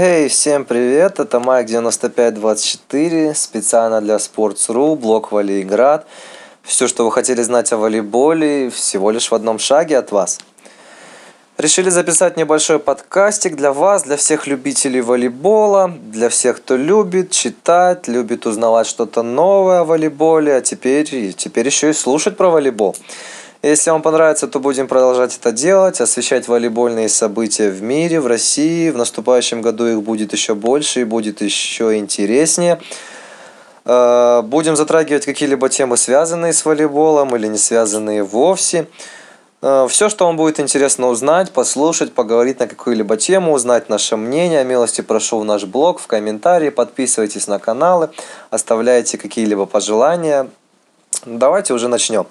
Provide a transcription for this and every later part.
Эй, всем привет, это Майк 9524, специально для Sports.ru, блог Волейград. Все, что вы хотели знать о волейболе, всего лишь в одном шаге от вас. Решили записать небольшой подкастик для вас, для всех любителей волейбола, для всех, кто любит читать, любит узнавать что-то новое о волейболе, а теперь, теперь еще и слушать про волейбол. Если вам понравится, то будем продолжать это делать, освещать волейбольные события в мире, в России. В наступающем году их будет еще больше и будет еще интереснее. Э, будем затрагивать какие-либо темы, связанные с волейболом или не связанные вовсе. Э, Все, что вам будет интересно узнать, послушать, поговорить на какую-либо тему, узнать наше мнение, милости прошу в наш блог, в комментарии, подписывайтесь на каналы, оставляйте какие-либо пожелания. Давайте уже начнем.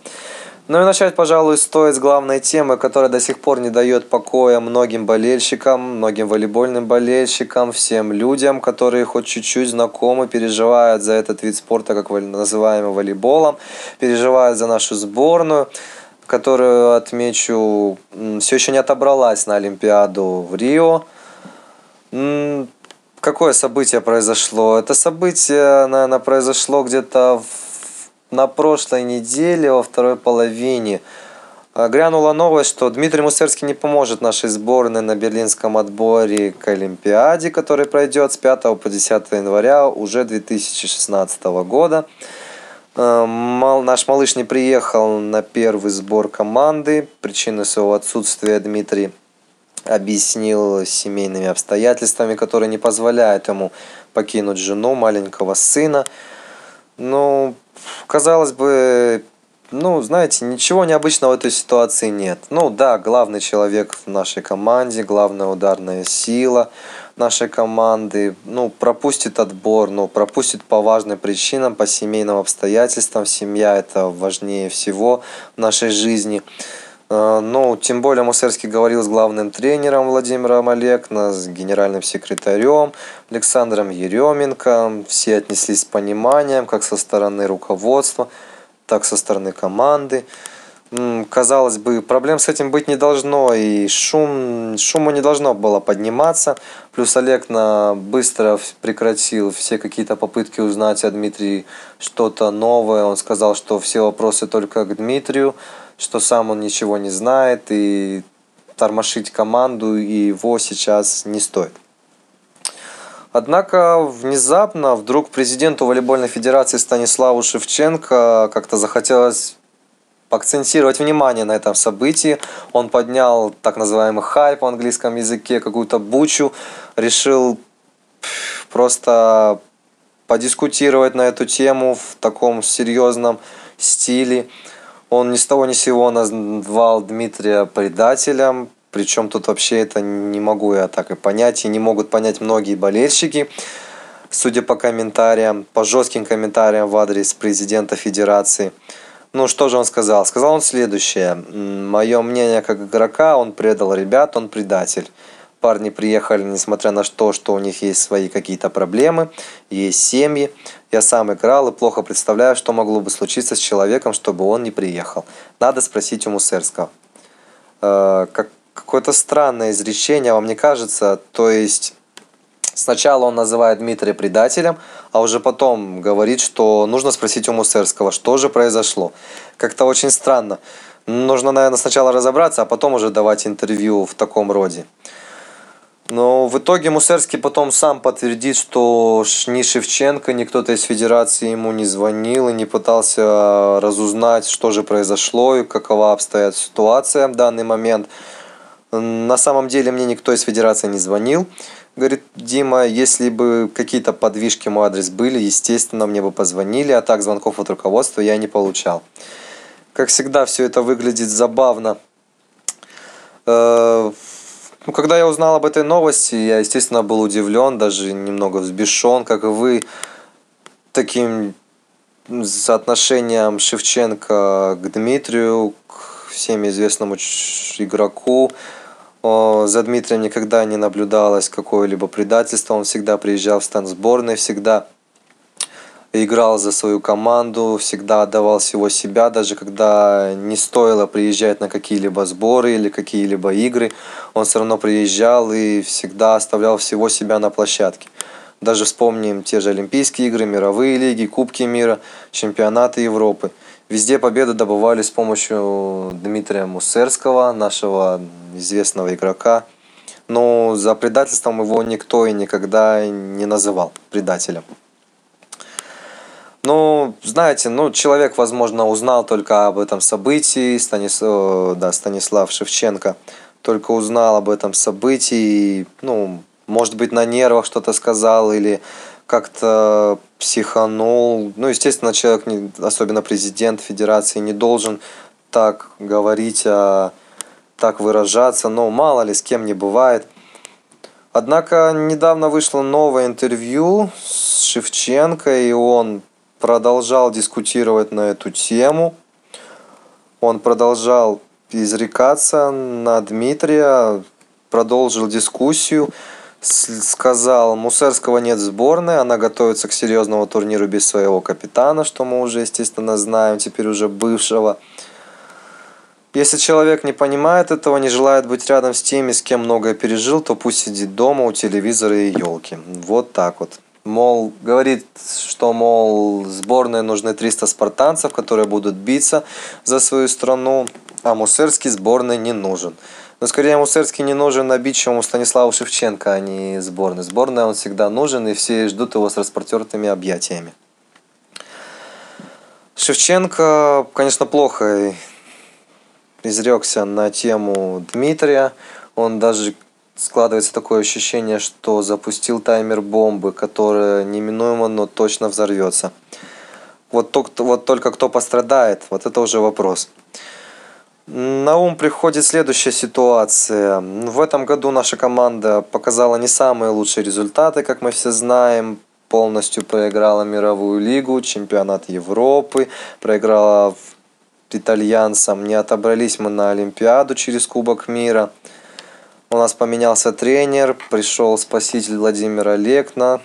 Ну и начать, пожалуй, стоит с главной темы, которая до сих пор не дает покоя многим болельщикам, многим волейбольным болельщикам, всем людям, которые хоть чуть-чуть знакомы, переживают за этот вид спорта, как называемый волейболом, переживают за нашу сборную, которую, отмечу, все еще не отобралась на Олимпиаду в Рио. Какое событие произошло? Это событие, наверное, произошло где-то в на прошлой неделе, во второй половине, а, грянула новость, что Дмитрий Мусерский не поможет нашей сборной на берлинском отборе к Олимпиаде, который пройдет с 5 по 10 января уже 2016 года. А, наш малыш не приехал на первый сбор команды. Причины своего отсутствия Дмитрий объяснил семейными обстоятельствами, которые не позволяют ему покинуть жену, маленького сына. Ну, казалось бы, ну, знаете, ничего необычного в этой ситуации нет. Ну да, главный человек в нашей команде, главная ударная сила нашей команды, ну, пропустит отбор, ну, пропустит по важным причинам, по семейным обстоятельствам. Семья это важнее всего в нашей жизни. Э, ну, тем более Мусерский говорил с главным тренером Владимиром Олекна, с генеральным секретарем Александром Еременко. Все отнеслись с пониманием, как со стороны руководства, так со стороны команды. Казалось бы, проблем с этим быть не должно, и шум, шуму не должно было подниматься. Плюс Олег на быстро прекратил все какие-то попытки узнать о Дмитрии что-то новое. Он сказал, что все вопросы только к Дмитрию что сам он ничего не знает и тормошить команду его сейчас не стоит. Однако внезапно вдруг президенту волейбольной федерации Станиславу Шевченко как-то захотелось акцентировать внимание на этом событии. Он поднял так называемый хайп в английском языке, какую-то бучу, решил просто подискутировать на эту тему в таком серьезном стиле. Он ни с того ни с сего назвал Дмитрия предателем, причем тут вообще это не могу я так и понять, и не могут понять многие болельщики. Судя по комментариям, по жестким комментариям в адрес президента федерации. Ну, что же он сказал? Сказал он следующее. Мое мнение как игрока, он предал ребят, он предатель парни приехали, несмотря на то, что у них есть свои какие-то проблемы, есть семьи. Я сам играл и плохо представляю, что могло бы случиться с человеком, чтобы он не приехал. Надо спросить у Мусерского. Э, как, какое-то странное изречение, вам не кажется? То есть сначала он называет Дмитрия предателем, а уже потом говорит, что нужно спросить у Мусерского, что же произошло. Как-то очень странно. Нужно, наверное, сначала разобраться, а потом уже давать интервью в таком роде. Но в итоге Мусерский потом сам подтвердит, что ни Шевченко, ни кто-то из федерации ему не звонил и не пытался разузнать, что же произошло и какова обстоит ситуация в данный момент. На самом деле мне никто из федерации не звонил. Говорит Дима, если бы какие-то подвижки мой адрес были, естественно, мне бы позвонили, а так звонков от руководства я не получал. Как всегда, все это выглядит забавно. Ну, когда я узнал об этой новости, я, естественно, был удивлен, даже немного взбешен, как и вы, таким соотношением Шевченко к Дмитрию, к всем известному игроку. За Дмитрием никогда не наблюдалось какое-либо предательство, он всегда приезжал в стан сборной, всегда играл за свою команду, всегда отдавал всего себя, даже когда не стоило приезжать на какие-либо сборы или какие-либо игры, он все равно приезжал и всегда оставлял всего себя на площадке. Даже вспомним те же Олимпийские игры, мировые лиги, Кубки мира, чемпионаты Европы. Везде победы добывались с помощью Дмитрия Мусерского, нашего известного игрока. Но за предательством его никто и никогда не называл предателем. Ну, знаете, ну, человек, возможно, узнал только об этом событии, Станис... да, Станислав Шевченко только узнал об этом событии, ну, может быть, на нервах что-то сказал или как-то психанул. Ну, естественно, человек, не, особенно президент федерации, не должен так говорить, а так выражаться. Но мало ли, с кем не бывает. Однако недавно вышло новое интервью с Шевченко, и он продолжал дискутировать на эту тему. Он продолжал изрекаться на Дмитрия, продолжил дискуссию сказал, Мусерского нет в сборной, она готовится к серьезному турниру без своего капитана, что мы уже, естественно, знаем, теперь уже бывшего. Если человек не понимает этого, не желает быть рядом с теми, с кем многое пережил, то пусть сидит дома у телевизора и елки. Вот так вот. Мол, говорит, что, мол, сборной нужны 300 спартанцев, которые будут биться за свою страну, а Мусерский сборной не нужен. Но скорее Мусерский не нужен обидчивому Станиславу Шевченко, а не сборной. Сборная он всегда нужен, и все ждут его с распростертыми объятиями. Шевченко, конечно, плохо изрекся на тему Дмитрия. Он даже складывается такое ощущение, что запустил таймер бомбы, которая неминуемо, но точно взорвется. Вот, вот только кто пострадает, вот это уже вопрос. На ум приходит следующая ситуация. В этом году наша команда показала не самые лучшие результаты, как мы все знаем. Полностью проиграла мировую лигу, чемпионат Европы, проиграла итальянцам. Не отобрались мы на Олимпиаду через Кубок мира. У нас поменялся тренер, пришел спаситель Владимир Олекна,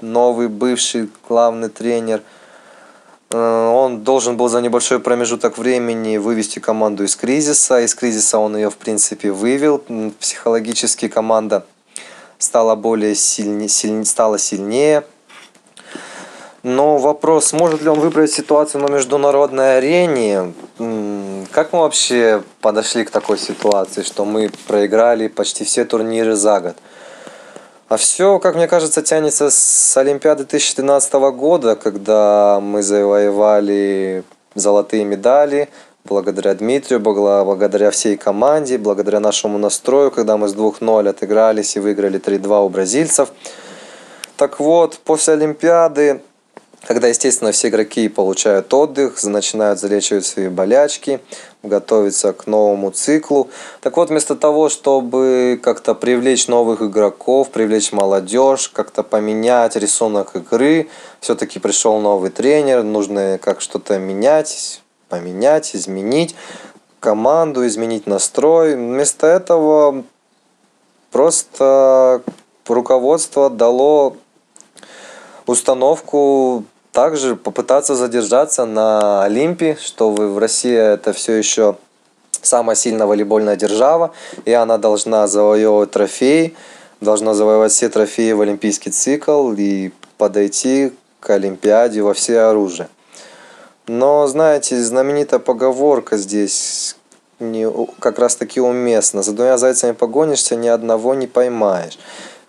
новый бывший главный тренер – Э, он должен был за небольшой промежуток времени вывести команду из кризиса. Из кризиса он ее, в принципе, вывел. Психологически команда стала более сильнее, сильнее, стала сильнее. Но вопрос, может ли он выбрать ситуацию на международной арене? Как мы вообще подошли к такой ситуации, что мы проиграли почти все турниры за год? А все, как мне кажется, тянется с Олимпиады 2012 года, когда мы завоевали золотые медали, благодаря Дмитрию, благодаря всей команде, благодаря нашему настрою, когда мы с 2-0 отыгрались и выиграли 3-2 у бразильцев. Так вот, после Олимпиады когда, естественно, все игроки получают отдых, начинают залечивать свои болячки, готовиться к новому циклу. Так вот, вместо того, чтобы как-то привлечь новых игроков, привлечь молодежь, как-то поменять рисунок игры, все-таки пришел новый тренер, нужно как что-то менять, поменять, изменить команду, изменить настрой. Вместо этого просто руководство дало установку также попытаться задержаться на Олимпе, что в России это все еще самая сильная волейбольная держава, и она должна завоевывать трофеи, должна завоевать все трофеи в олимпийский цикл и подойти к Олимпиаде во все оружие. Но, знаете, знаменитая поговорка здесь не, как раз таки уместна. За двумя зайцами погонишься, ни одного не поймаешь.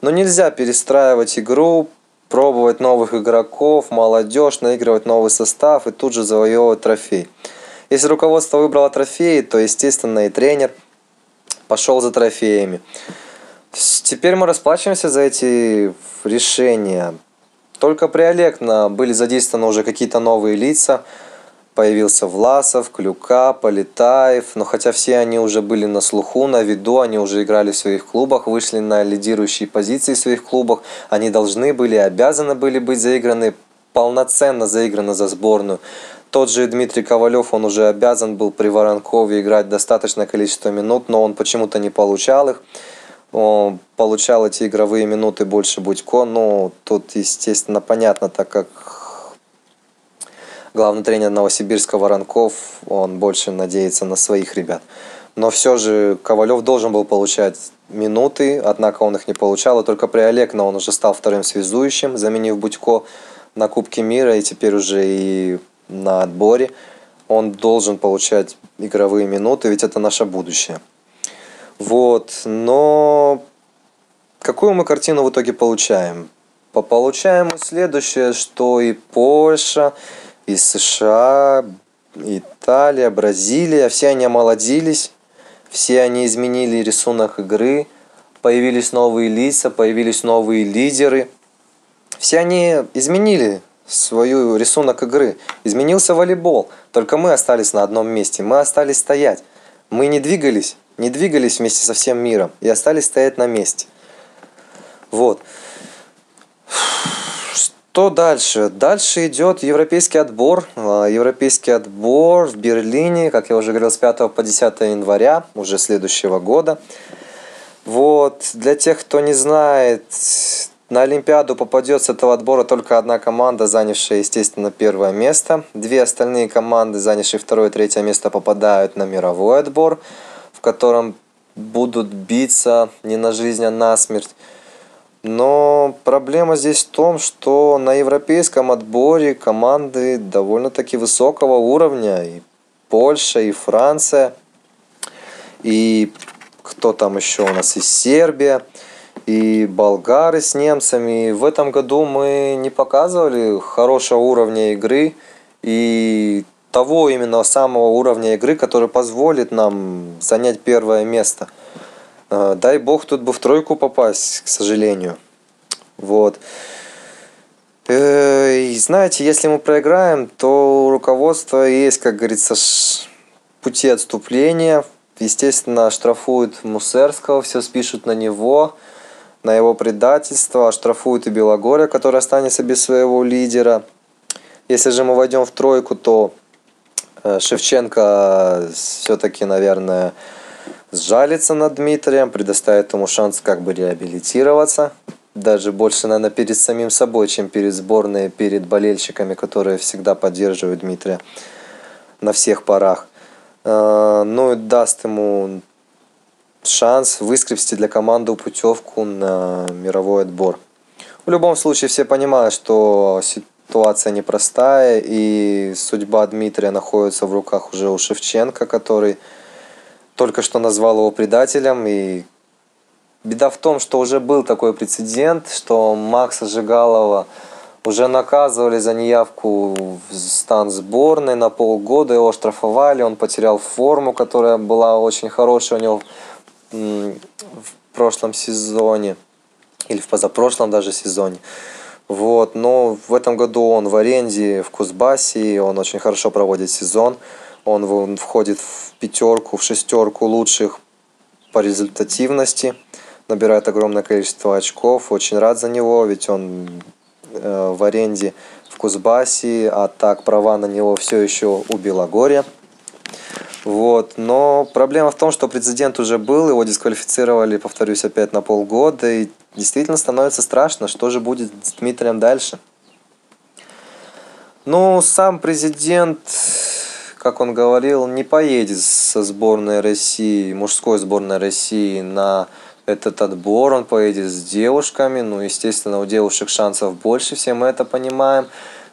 Но нельзя перестраивать игру пробовать новых игроков, молодежь, наигрывать новый состав и тут же завоевывать трофей. Если руководство выбрало трофеи, то, естественно, и тренер пошел за трофеями. Теперь мы расплачиваемся за эти решения. Только при Олекна были задействованы уже какие-то новые лица – Появился Власов, Клюка, Полетаев, но хотя все они уже были на слуху, на виду, они уже играли в своих клубах, вышли на лидирующие позиции в своих клубах, они должны были, обязаны были быть заиграны, полноценно заиграны за сборную. Тот же Дмитрий Ковалев, он уже обязан был при Воронкове играть достаточное количество минут, но он почему-то не получал их. Он получал эти игровые минуты больше Будько, но тут, естественно, понятно, так как главный тренер Новосибирска Воронков, он больше надеется на своих ребят. Но все же Ковалев должен был получать минуты, однако он их не получал. И только при Олегна он уже стал вторым связующим, заменив Будько на Кубке мира и теперь уже и на отборе. Он должен получать игровые минуты, ведь это наше будущее. Вот, но какую мы картину в итоге получаем? Получаем мы следующее, что и Польша, и США, Италия, Бразилия, все они омолодились, все они изменили рисунок игры, появились новые лица, появились новые лидеры. Все они изменили свою рисунок игры. Изменился волейбол, только мы остались на одном месте, мы остались стоять. Мы не двигались, не двигались вместе со всем миром и остались стоять на месте. Вот. Что дальше? Дальше идет европейский отбор. А, европейский отбор в Берлине, как я уже говорил, с 5 по 10 января уже следующего года. Вот. Для тех, кто не знает, на Олимпиаду попадет с этого отбора только одна команда, занявшая, естественно, первое место. Две остальные команды, занявшие второе и третье место, попадают на мировой отбор, в котором будут биться не на жизнь, а на смерть. Но проблема здесь в том, что на европейском отборе команды довольно-таки высокого уровня. И Польша, и Франция, и кто там еще у нас, и Сербия, и болгары с немцами. В этом году мы не показывали хорошего уровня игры и того именно самого уровня игры, который позволит нам занять первое место – дай бог тут бы в тройку попасть, к сожалению. Вот. Э, и знаете, если мы проиграем, то у руководства есть, как говорится, пути отступления. Естественно, штрафуют Мусерского, все спишут на него, на его предательство, штрафуют и Белогория, который останется без своего лидера. Если же мы войдем в тройку, то э, Шевченко все-таки, наверное, сжалится над Дмитрием, предоставит ему шанс как бы реабилитироваться. Даже больше, наверное, перед самим собой, чем перед сборной, перед болельщиками, которые всегда поддерживают Дмитрия на всех парах. А, ну и даст ему шанс выскребсти для команды путевку на мировой отбор. В любом случае все понимают, что ситуация непростая и судьба Дмитрия находится в руках уже у Шевченко, который только что назвал его предателем. И беда в том, что уже был такой прецедент, что Макса Жигалова уже наказывали за неявку в стан сборной на полгода, его штрафовали, он потерял форму, которая была очень хорошая у него в прошлом сезоне или в позапрошлом даже сезоне. Вот, но в этом году он в аренде в Кузбассе, он очень хорошо проводит сезон. Он входит в пятерку, в шестерку лучших по результативности, набирает огромное количество очков. Очень рад за него, ведь он э, в аренде в Кузбассе, а так права на него все еще у Белогорья. Вот. Но проблема в том, что президент уже был, его дисквалифицировали, повторюсь, опять на полгода, и действительно становится страшно, что же будет с Дмитрием дальше. Ну, сам президент как он говорил, не поедет со сборной России, мужской сборной России на этот отбор, он поедет с девушками, ну, естественно, у девушек шансов больше, все мы это понимаем.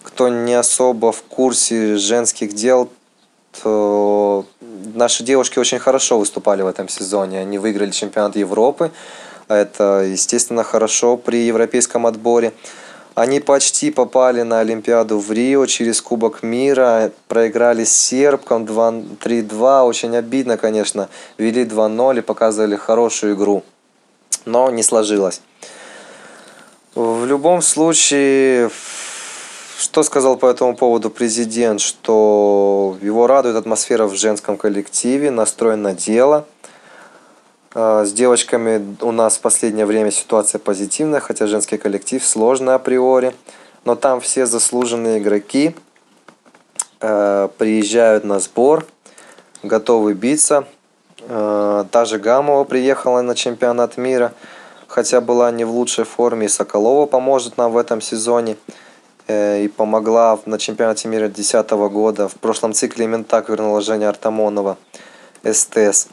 Кто не особо в курсе женских дел, то наши девушки очень хорошо выступали в этом сезоне. Они выиграли чемпионат Европы. Это, естественно, хорошо при европейском отборе. Они почти попали на Олимпиаду в Рио через Кубок мира, проиграли с сербком 3-2, очень обидно, конечно, вели 2-0 и показывали хорошую игру, но не сложилось. В любом случае, что сказал по этому поводу президент, что его радует атмосфера в женском коллективе, настрой на дело – с девочками у нас в последнее время ситуация позитивная, хотя женский коллектив сложный априори. Но там все заслуженные игроки э, приезжают на сбор, готовы биться. Э, та же Гамова приехала на чемпионат мира, хотя была не в лучшей форме. И Соколова поможет нам в этом сезоне. и помогла на чемпионате мира 2010 года. В прошлом цикле именно так вернула Женя Артамонова, СТС.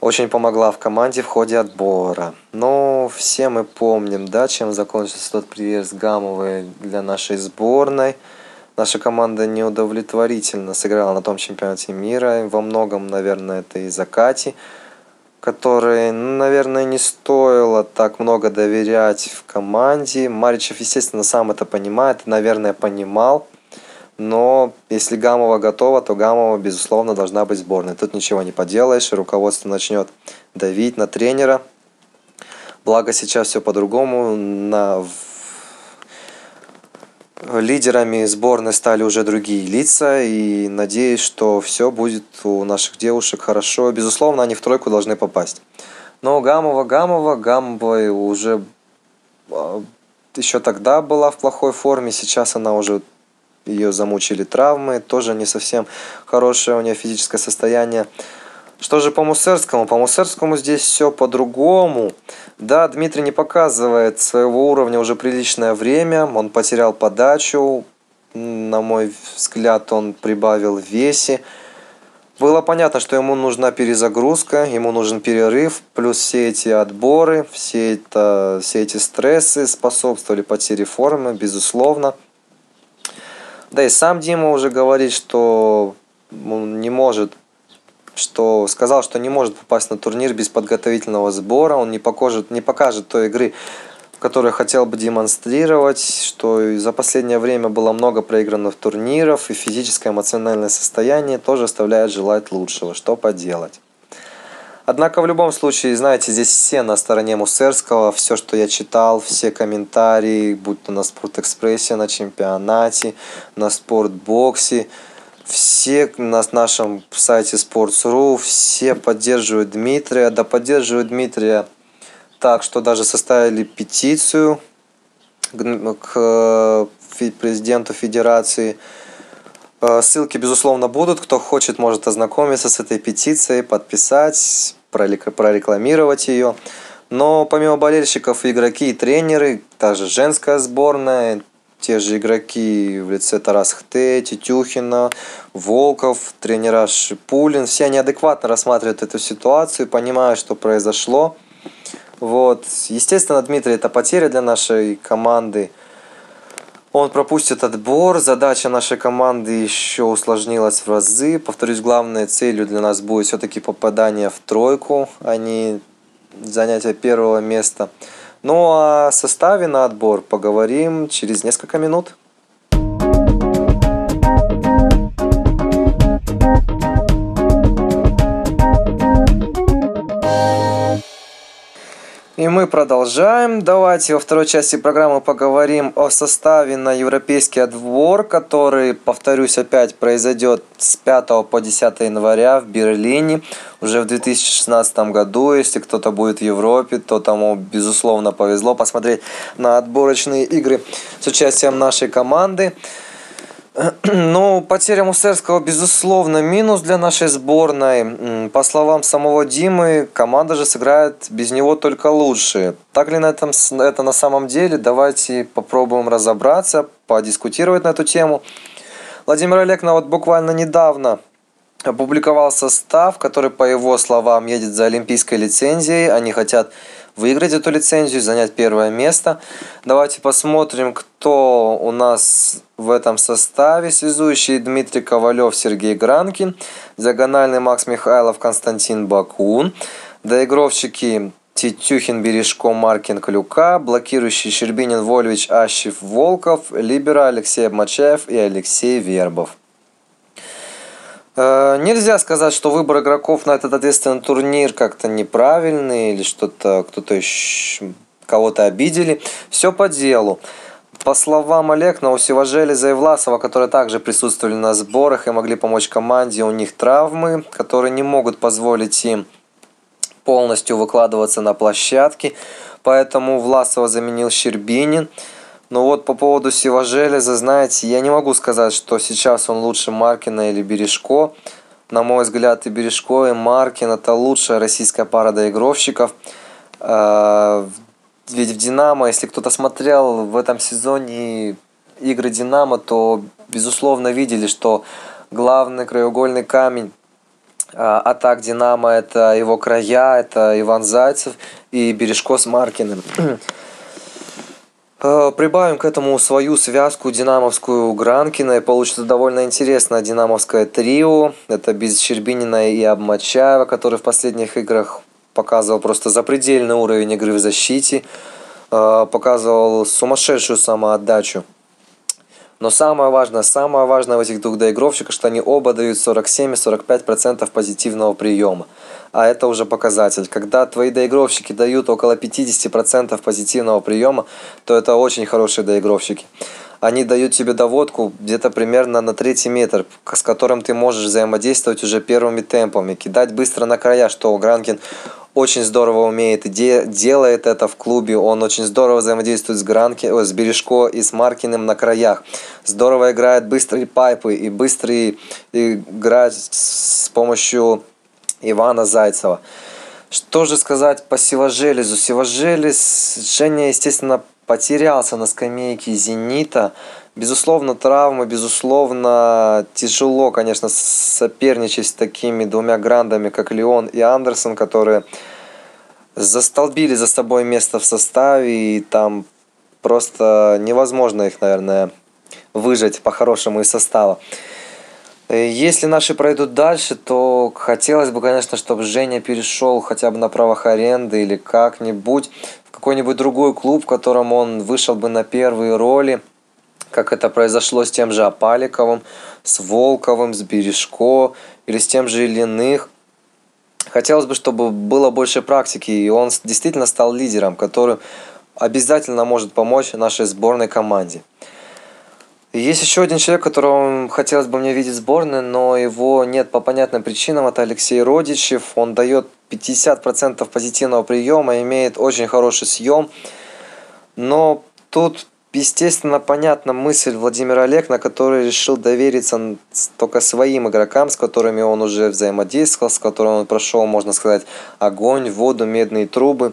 Очень помогла в команде в ходе отбора. Но все мы помним, да, чем закончился тот приезд Гамовой для нашей сборной. Наша команда неудовлетворительно сыграла на том чемпионате мира. Во многом, наверное, это из-за Кати, которой, наверное, не стоило так много доверять в команде. Маричев, естественно, сам это понимает, наверное, понимал. Но если Гамова готова, то Гамова, безусловно, должна быть сборной. Тут ничего не поделаешь, руководство начнет давить на тренера. Благо сейчас все по-другому. На лидерами сборной стали уже другие лица, и надеюсь, что все будет у наших девушек хорошо. Безусловно, они в тройку должны попасть. Но Гамова, Гамова, Гамова уже а, еще тогда была в плохой форме, сейчас она уже ее замучили травмы, тоже не совсем хорошее у нее физическое состояние. Что же по Мусерскому? По Мусерскому здесь все по-другому. Да, Дмитрий не показывает своего уровня уже приличное время. Он потерял подачу. На мой взгляд, он прибавил в весе. Было понятно, что ему нужна перезагрузка, ему нужен перерыв, плюс все эти отборы, все, это, все эти стрессы способствовали потере формы, безусловно. Да и сам Дима уже говорит, что он не может что сказал, что не может попасть на турнир без подготовительного сбора, он не покажет, не покажет той игры, которую хотел бы демонстрировать, что за последнее время было много проигранных турниров, и физическое эмоциональное состояние тоже оставляет желать лучшего. Что поделать? Однако в любом случае, знаете, здесь все на стороне Мусерского, все, что я читал, все комментарии, будь то на Спортэкспрессе, на чемпионате, на Спортбоксе, все на нашем сайте Sports.ru, все поддерживают Дмитрия, да поддерживают Дмитрия так, что даже составили петицию к э, президенту федерации. Э, ссылки, безусловно, будут. Кто хочет, может ознакомиться с этой петицией, подписать, прорекламировать ее. Но помимо болельщиков, игроки и тренеры, также женская сборная, те же игроки в лице Тарас Хте, Тетюхина, Волков, тренера Шипулин, все они адекватно рассматривают эту ситуацию, понимают, что произошло. Вот. Естественно, Дмитрий, это потеря для нашей команды. Он пропустит отбор. Задача нашей команды еще усложнилась в разы. Повторюсь, главной целью для нас будет все-таки попадание в тройку, а не занятие первого места. Ну а составе на отбор поговорим через несколько минут. И мы продолжаем. Давайте во второй части программы поговорим о составе на европейский отбор, который, повторюсь, опять произойдет с 5 по 10 января в Берлине уже в 2016 году. Если кто-то будет в Европе, то тому, безусловно, повезло посмотреть на отборочные игры с участием нашей команды. Ну, потеря Мусерского, безусловно, минус для нашей сборной. По словам самого Димы, команда же сыграет без него только лучше. Так ли на этом, это на самом деле? Давайте попробуем разобраться, подискутировать на эту тему. Владимир Олекна вот буквально недавно опубликовал состав, который, по его словам, едет за олимпийской лицензией. Они хотят выиграть эту лицензию, занять первое место. Давайте посмотрим, кто у нас в этом составе. Связующий Дмитрий Ковалев, Сергей Гранкин. Диагональный Макс Михайлов, Константин Бакун. Доигровщики Титюхин, Бережко, Маркин, Клюка. Блокирующий Щербинин, Вольвич, Ащев, Волков. Либера Алексей Обмачаев и Алексей Вербов. Э, нельзя сказать, что выбор игроков на этот ответственный турнир как-то неправильный или что-то кто-то кого-то обидели. Все по делу. По словам Олега, у Севажелеза и Власова, которые также присутствовали на сборах и могли помочь команде, у них травмы, которые не могут позволить им полностью выкладываться на площадке. Поэтому Власова заменил Щербинин. Ну вот по поводу Сивожелеза, знаете, я не могу сказать, что сейчас он лучше Маркина или Бережко. На мой взгляд, и Бережко, и Маркин – это лучшая российская пара доигровщиков. А, ведь в «Динамо», если кто-то смотрел в этом сезоне игры «Динамо», то, безусловно, видели, что главный краеугольный камень а, атак «Динамо» – это его края, это Иван Зайцев и Бережко с Маркиным. Э, прибавим к этому свою связку динамовскую Гранкина, и получится довольно интересное динамовское трио. Это без Щербинина и Обмачаева, который в последних играх показывал просто запредельный уровень игры в защите, э, показывал сумасшедшую самоотдачу. Но самое важное, самое важное в этих двух доигровщиках, что они оба дают 47-45% позитивного приема. А это уже показатель. Когда твои доигровщики дают около 50% позитивного приема, то это очень хорошие доигровщики. Они дают тебе доводку где-то примерно на третий метр, с которым ты можешь взаимодействовать уже первыми темпами, кидать быстро на края, что Гранкин очень здорово умеет и де делает это в клубе. Он очень здорово взаимодействует с, Гранки, о, с Бережко и с Маркиным на краях. Здорово играет быстрые пайпы и быстрые играет с помощью Ивана Зайцева. Что же сказать по Сивожелезу? Сивожелез, Женя, естественно, потерялся на скамейке «Зенита». Безусловно, травмы, безусловно, тяжело, конечно, соперничать с такими двумя грандами, как Леон и Андерсон, которые застолбили за собой место в составе, и там просто невозможно их, наверное, выжать по-хорошему из состава. Если наши пройдут дальше, то хотелось бы, конечно, чтобы Женя перешел хотя бы на правах аренды или как-нибудь в какой-нибудь другой клуб, в котором он вышел бы на первые роли – как это произошло с тем же Апаликовым, с Волковым, с Бережко или с тем же Ильиных. Хотелось бы, чтобы было больше практики, и он действительно стал лидером, который обязательно может помочь нашей сборной команде. есть еще один человек, которого хотелось бы мне видеть в сборной, но его нет по понятным причинам. Это Алексей Родичев. Он дает 50% позитивного приема, имеет очень хороший съем. Но тут естественно, понятна мысль Владимира Олег, который решил довериться только своим игрокам, с которыми он уже взаимодействовал, с которыми он прошел, можно сказать, огонь, воду, медные трубы.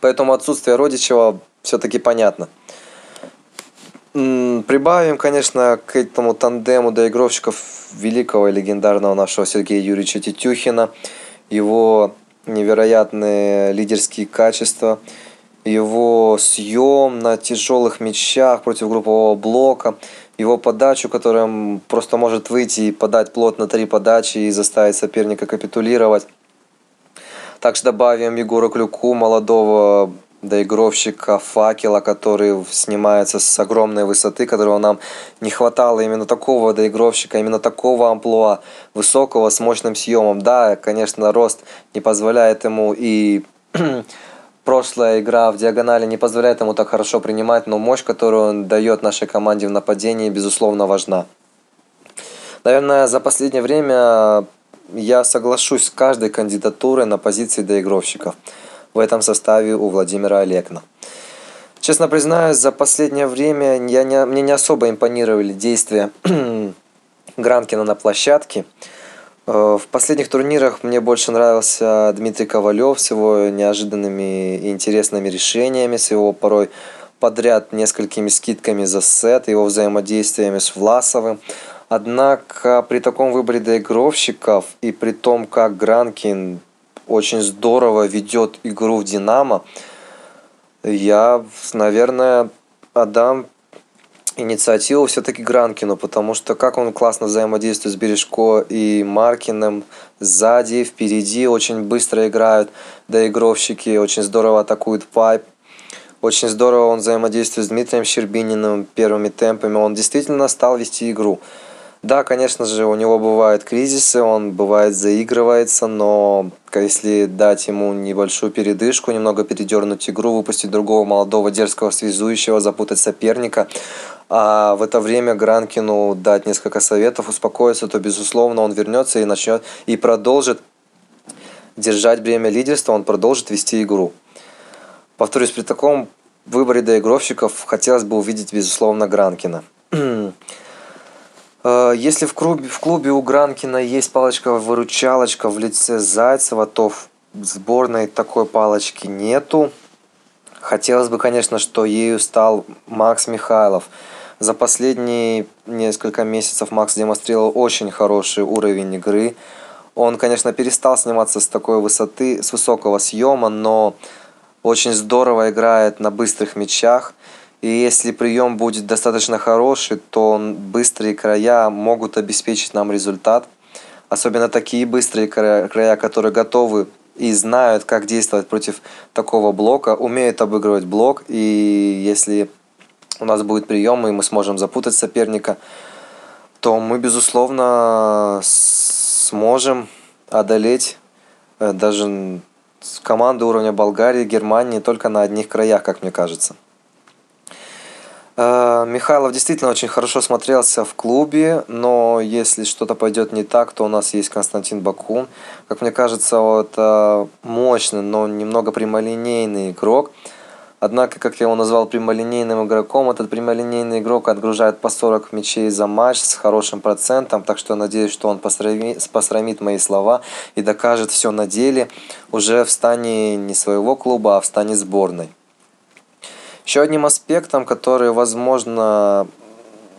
Поэтому отсутствие Родичева все-таки понятно. Прибавим, конечно, к этому тандему доигровщиков великого и легендарного нашего Сергея Юрьевича Тетюхина, его невероятные лидерские качества – его съем на тяжелых мячах против группового блока, его подачу, которая просто может выйти и подать плот на три подачи и заставить соперника капитулировать. Также добавим Егора Клюку, молодого доигровщика факела, который снимается с огромной высоты, которого нам не хватало именно такого доигровщика, именно такого амплуа, высокого, с мощным съемом. Да, конечно, рост не позволяет ему и прошлая игра в диагонали не позволяет ему так хорошо принимать, но мощь, которую он дает нашей команде в нападении, безусловно, важна. Наверное, за последнее время я соглашусь с каждой кандидатурой на позиции доигровщиков в этом составе у Владимира Олегна. Честно признаюсь, за последнее время я не, мне не особо импонировали действия Гранкина на площадке. Э, в последних турнирах мне больше нравился Дмитрий Ковалев с его неожиданными и интересными решениями, с его порой подряд несколькими скидками за сет, его взаимодействиями с Власовым. Однако при таком выборе доигровщиков и при том, как Гранкин очень здорово ведет игру в Динамо, я, наверное, отдам инициативу все-таки Гранкину, потому что как он классно взаимодействует с Бережко и Маркиным, сзади, впереди очень быстро играют доигровщики, очень здорово атакуют пайп, очень здорово он взаимодействует с Дмитрием Щербининым первыми темпами, он действительно стал вести игру. Да, конечно же, у него бывают кризисы, он бывает заигрывается, но если дать ему небольшую передышку, немного передернуть игру, выпустить другого молодого дерзкого связующего, запутать соперника, а в это время Гранкину дать несколько советов, успокоиться, то, безусловно, он вернется и начнет и продолжит держать бремя лидерства, он продолжит вести игру. Повторюсь, при таком выборе доигровщиков хотелось бы увидеть, безусловно, Гранкина. Э, если в клубе, в клубе у Гранкина есть палочка-выручалочка в лице Зайцева, то в сборной такой палочки нету. Хотелось бы, конечно, что ею стал Макс Михайлов. За последние несколько месяцев Макс демонстрировал очень хороший уровень игры. Он, конечно, перестал сниматься с такой высоты, с высокого съема, но очень здорово играет на быстрых мячах. И если прием будет достаточно хороший, то быстрые края могут обеспечить нам результат. Особенно такие быстрые края, которые готовы и знают, как действовать против такого блока, умеют обыгрывать блок. И если у нас будет прием, и мы сможем запутать соперника, то мы, безусловно, сможем одолеть э, даже команды уровня Болгарии, Германии только на одних краях, как мне кажется. Э, Михайлов действительно очень хорошо смотрелся в клубе, но если что-то пойдет не так, то у нас есть Константин Бакун. Как мне кажется, это мощный, но немного прямолинейный игрок. Однако, как я его назвал прямолинейным игроком, этот прямолинейный игрок отгружает по 40 мячей за матч с хорошим процентом, так что я надеюсь, что он посрамит, мои слова и докажет все на деле уже в стане не своего клуба, а в стане сборной. Еще одним аспектом, который, возможно,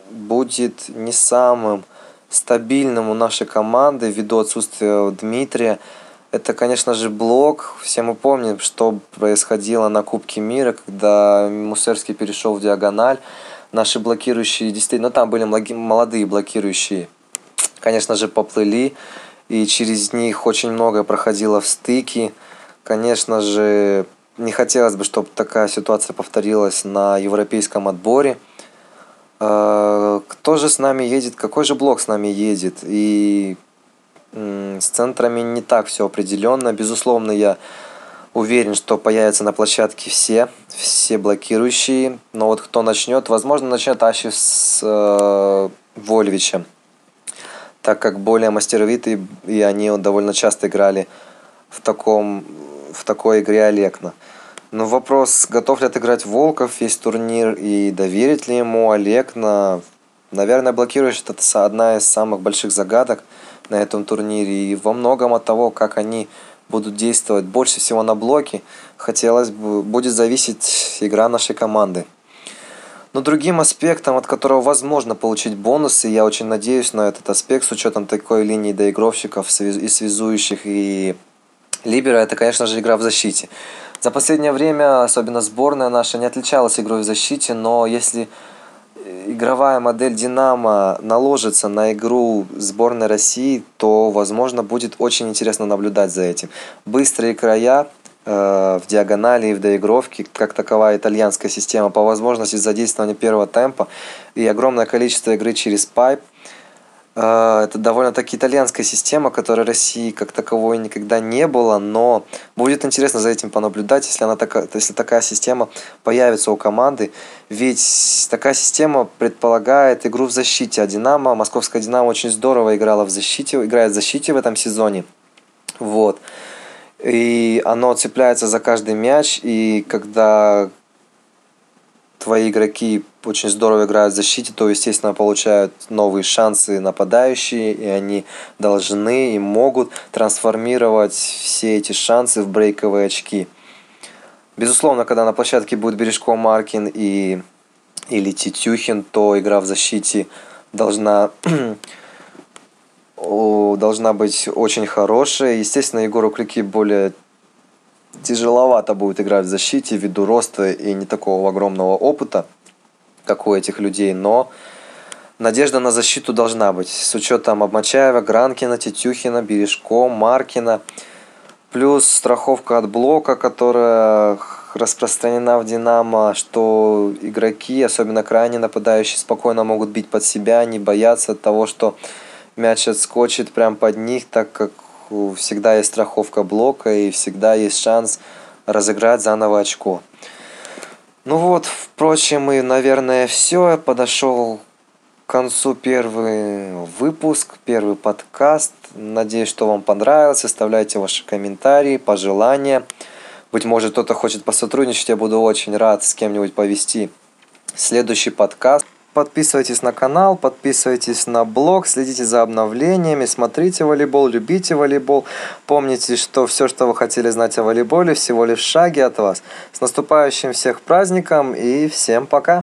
будет не самым стабильным у нашей команды ввиду отсутствия Дмитрия, это, конечно же, блок. Все мы помним, что происходило на Кубке мира, когда Мусерский перешел в диагональ. Наши блокирующие, действительно, ну, там были молодые блокирующие, конечно же, поплыли. И через них очень многое проходило в стыки. Конечно же, не хотелось бы, чтобы такая ситуация повторилась на европейском отборе. Э, кто же с нами едет, какой же блок с нами едет? И с центрами не так все определенно. Безусловно, я уверен, что появятся на площадке все, все блокирующие. Но вот кто начнет, возможно, начнет Аши с э, Вольвичем. Так как более мастеровитые, и они довольно часто играли в, таком, в такой игре Олекна. Но вопрос, готов ли отыграть Волков весь турнир и доверить ли ему Олекна. Наверное, блокирующий это одна из самых больших загадок – на этом турнире. И во многом от того, как они будут действовать больше всего на блоке, хотелось бы, будет зависеть игра нашей команды. Но другим аспектом, от которого возможно получить бонусы, я очень надеюсь на этот аспект с учетом такой линии доигровщиков и связующих и либера, это, конечно же, игра в защите. За последнее время, особенно сборная наша, не отличалась игрой в защите, но если игровая модель Динамо наложится на игру сборной России, то, возможно, будет очень интересно наблюдать за этим. Быстрые края э, в диагонали и в доигровке, как таковая итальянская система, по возможности задействования первого темпа и огромное количество игры через пайп – это довольно-таки итальянская система, которой России как таковой никогда не было, но будет интересно за этим понаблюдать, если, она такая, если такая система появится у команды. Ведь такая система предполагает игру в защите, а Динамо, московская Динамо очень здорово играла в защите, играет в защите в этом сезоне. Вот. И оно цепляется за каждый мяч, и когда твои игроки очень здорово играют в защите, то, естественно, получают новые шансы нападающие, и они должны и могут трансформировать все эти шансы в брейковые очки. Безусловно, когда на площадке будет Бережко Маркин и, или Титюхин, то игра в защите должна должна быть очень хорошая. Естественно, Егору Клюки более тяжеловато будет играть в защите ввиду роста и не такого огромного опыта, как у этих людей, но надежда на защиту должна быть. С учетом Обмачаева, Гранкина, Тетюхина, Бережко, Маркина, плюс страховка от блока, которая распространена в Динамо, что игроки, особенно крайне нападающие, спокойно могут бить под себя, не бояться того, что мяч отскочит прямо под них, так как всегда есть страховка блока и всегда есть шанс разыграть заново очко. Ну вот, впрочем, и, наверное, все. Подошел к концу первый выпуск, первый подкаст. Надеюсь, что вам понравилось. Оставляйте ваши комментарии, пожелания. Быть может, кто-то хочет посотрудничать. Я буду очень рад с кем-нибудь повести следующий подкаст. Подписывайтесь на канал, подписывайтесь на блог, следите за обновлениями, смотрите волейбол, любите волейбол. Помните, что все, что вы хотели знать о волейболе, всего лишь шаги от вас. С наступающим всех праздником и всем пока!